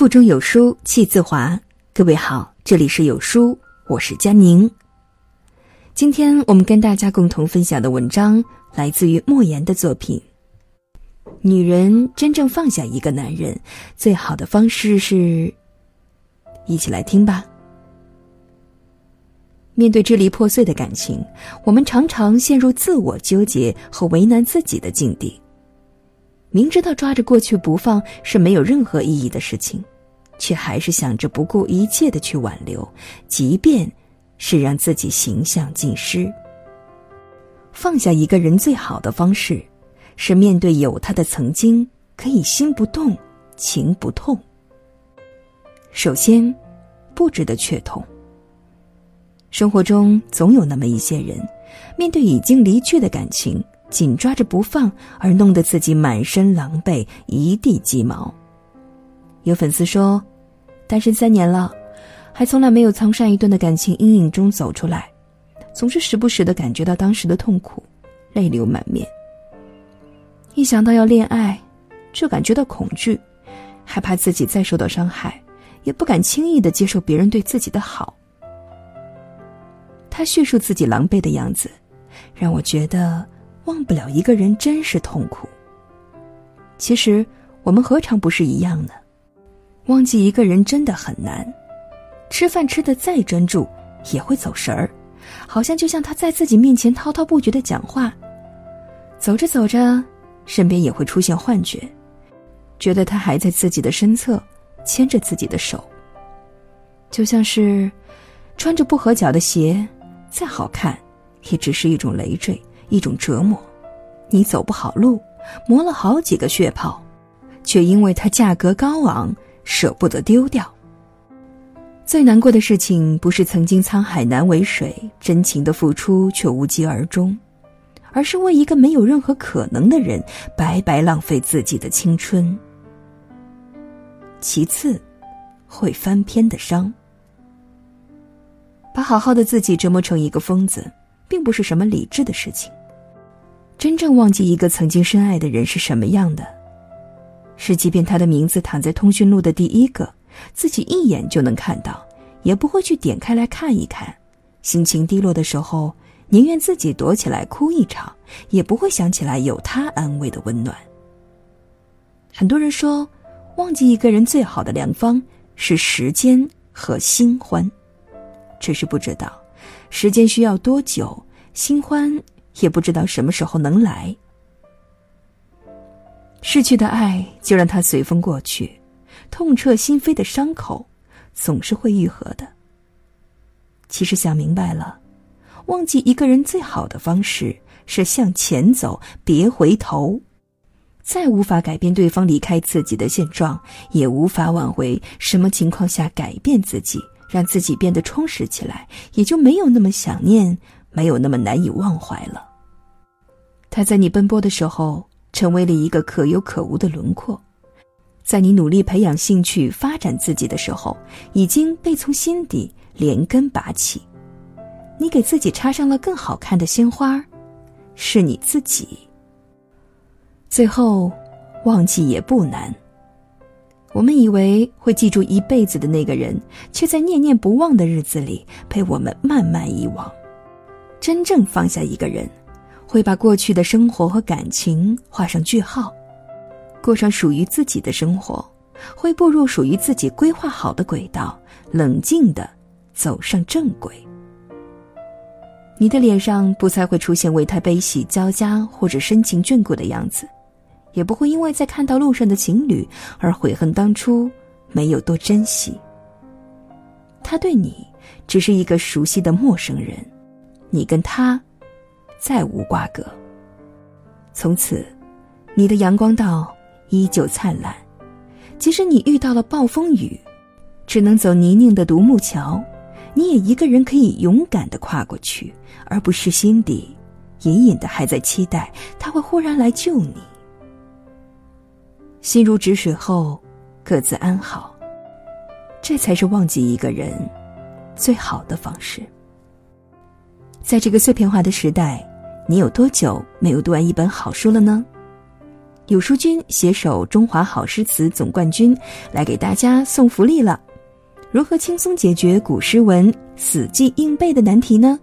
腹中有书气自华。各位好，这里是有书，我是佳宁。今天我们跟大家共同分享的文章来自于莫言的作品。女人真正放下一个男人，最好的方式是，一起来听吧。面对支离破碎的感情，我们常常陷入自我纠结和为难自己的境地。明知道抓着过去不放是没有任何意义的事情，却还是想着不顾一切的去挽留，即便是让自己形象尽失。放下一个人最好的方式，是面对有他的曾经，可以心不动，情不痛。首先，不值得却痛。生活中总有那么一些人，面对已经离去的感情。紧抓着不放，而弄得自己满身狼狈，一地鸡毛。有粉丝说，单身三年了，还从来没有从上一段的感情阴影中走出来，总是时不时的感觉到当时的痛苦，泪流满面。一想到要恋爱，就感觉到恐惧，害怕自己再受到伤害，也不敢轻易的接受别人对自己的好。他叙述自己狼狈的样子，让我觉得。忘不了一个人真是痛苦。其实我们何尝不是一样呢？忘记一个人真的很难。吃饭吃的再专注，也会走神儿，好像就像他在自己面前滔滔不绝的讲话。走着走着，身边也会出现幻觉，觉得他还在自己的身侧，牵着自己的手。就像是穿着不合脚的鞋，再好看，也只是一种累赘。一种折磨，你走不好路，磨了好几个血泡，却因为它价格高昂，舍不得丢掉。最难过的事情，不是曾经沧海难为水，真情的付出却无疾而终，而是为一个没有任何可能的人，白白浪费自己的青春。其次，会翻篇的伤，把好好的自己折磨成一个疯子，并不是什么理智的事情。真正忘记一个曾经深爱的人是什么样的，是即便他的名字躺在通讯录的第一个，自己一眼就能看到，也不会去点开来看一看。心情低落的时候，宁愿自己躲起来哭一场，也不会想起来有他安慰的温暖。很多人说，忘记一个人最好的良方是时间和新欢，只是不知道，时间需要多久，新欢。也不知道什么时候能来。逝去的爱就让它随风过去，痛彻心扉的伤口总是会愈合的。其实想明白了，忘记一个人最好的方式是向前走，别回头。再无法改变对方离开自己的现状，也无法挽回什么情况下改变自己，让自己变得充实起来，也就没有那么想念。没有那么难以忘怀了。他在你奔波的时候，成为了一个可有可无的轮廓；在你努力培养兴趣、发展自己的时候，已经被从心底连根拔起。你给自己插上了更好看的鲜花，是你自己。最后，忘记也不难。我们以为会记住一辈子的那个人，却在念念不忘的日子里被我们慢慢遗忘。真正放下一个人，会把过去的生活和感情画上句号，过上属于自己的生活，会步入属于自己规划好的轨道，冷静的走上正轨。你的脸上不再会出现为他悲喜交加或者深情眷顾的样子，也不会因为在看到路上的情侣而悔恨当初没有多珍惜。他对你只是一个熟悉的陌生人。你跟他再无瓜葛，从此，你的阳光道依旧灿烂。即使你遇到了暴风雨，只能走泥泞的独木桥，你也一个人可以勇敢的跨过去，而不是心底隐隐的还在期待他会忽然来救你。心如止水后，各自安好，这才是忘记一个人最好的方式。在这个碎片化的时代，你有多久没有读完一本好书了呢？有书君携手中华好诗词总冠军来给大家送福利了。如何轻松解决古诗文死记硬背的难题呢？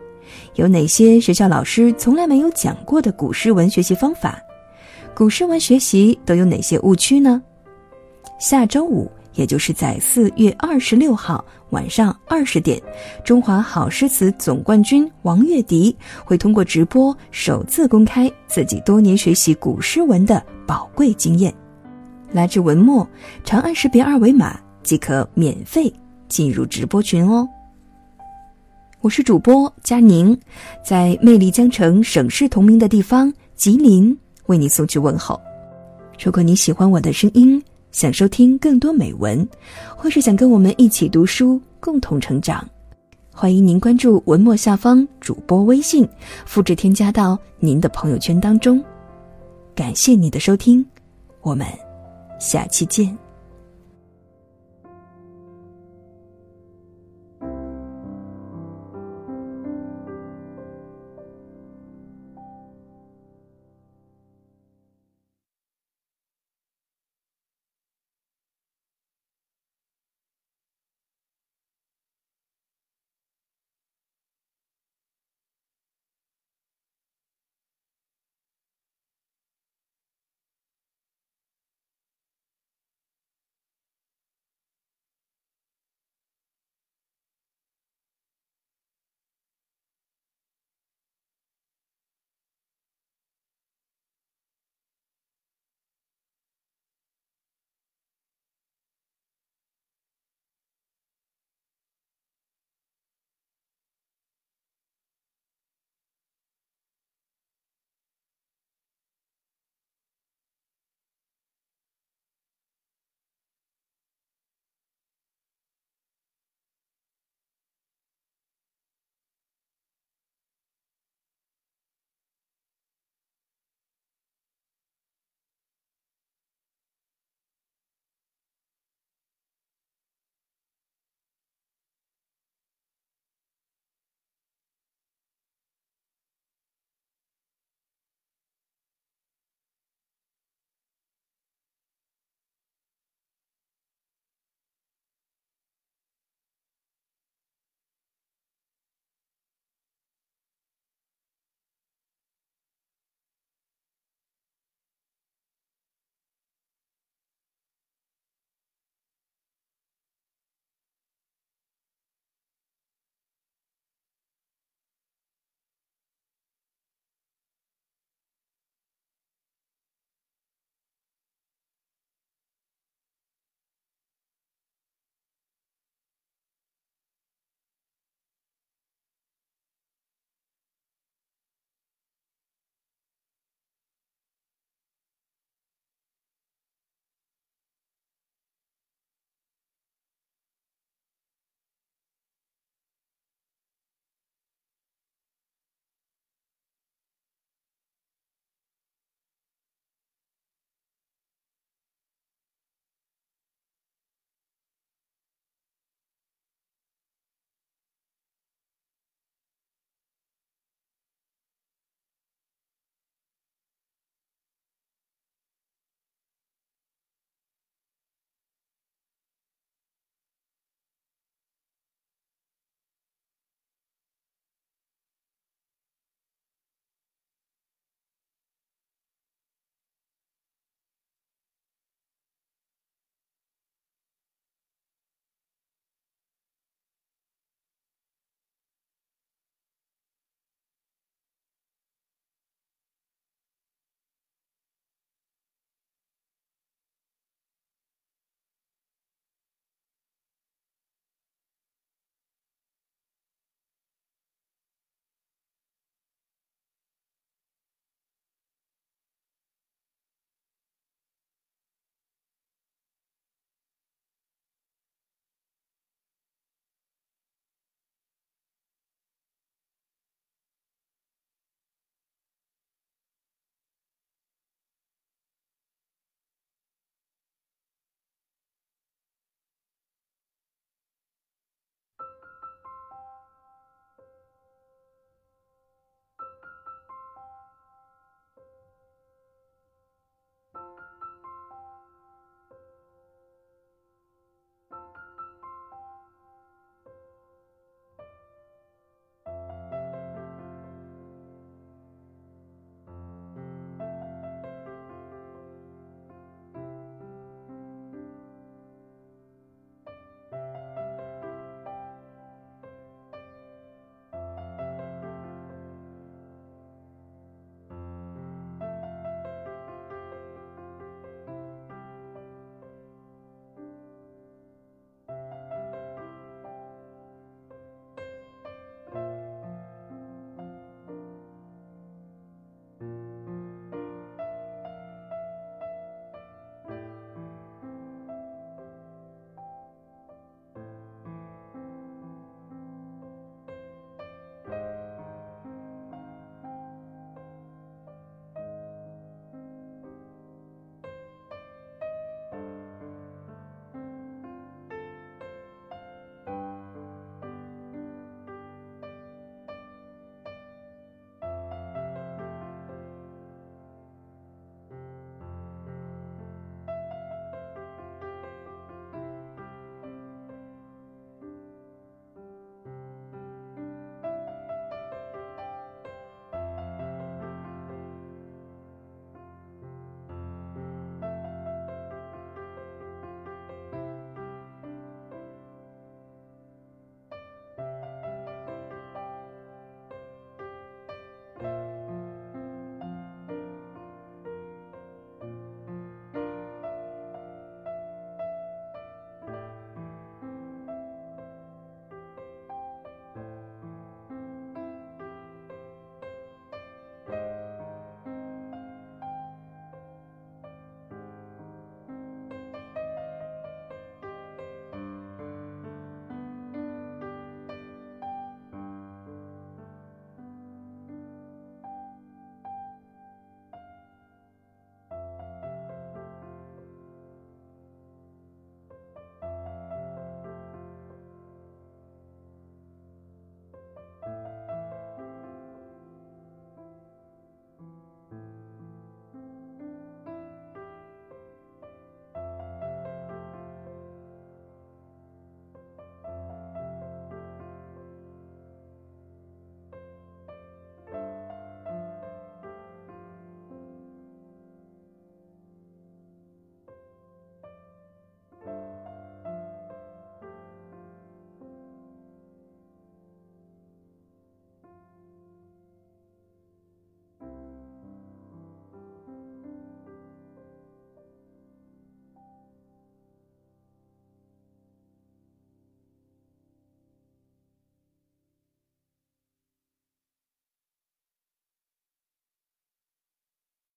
有哪些学校老师从来没有讲过的古诗文学习方法？古诗文学习都有哪些误区呢？下周五，也就是在四月二十六号晚上二十点，中华好诗词总冠军王月迪会通过直播首次公开自己多年学习古诗文的宝贵经验。来至文末，长按识别二维码即可免费进入直播群哦。我是主播佳宁，在魅力江城、省市同名的地方吉林，为你送去问候。如果你喜欢我的声音，想收听更多美文，或是想跟我们一起读书、共同成长，欢迎您关注文末下方主播微信，复制添加到您的朋友圈当中。感谢你的收听，我们下期见。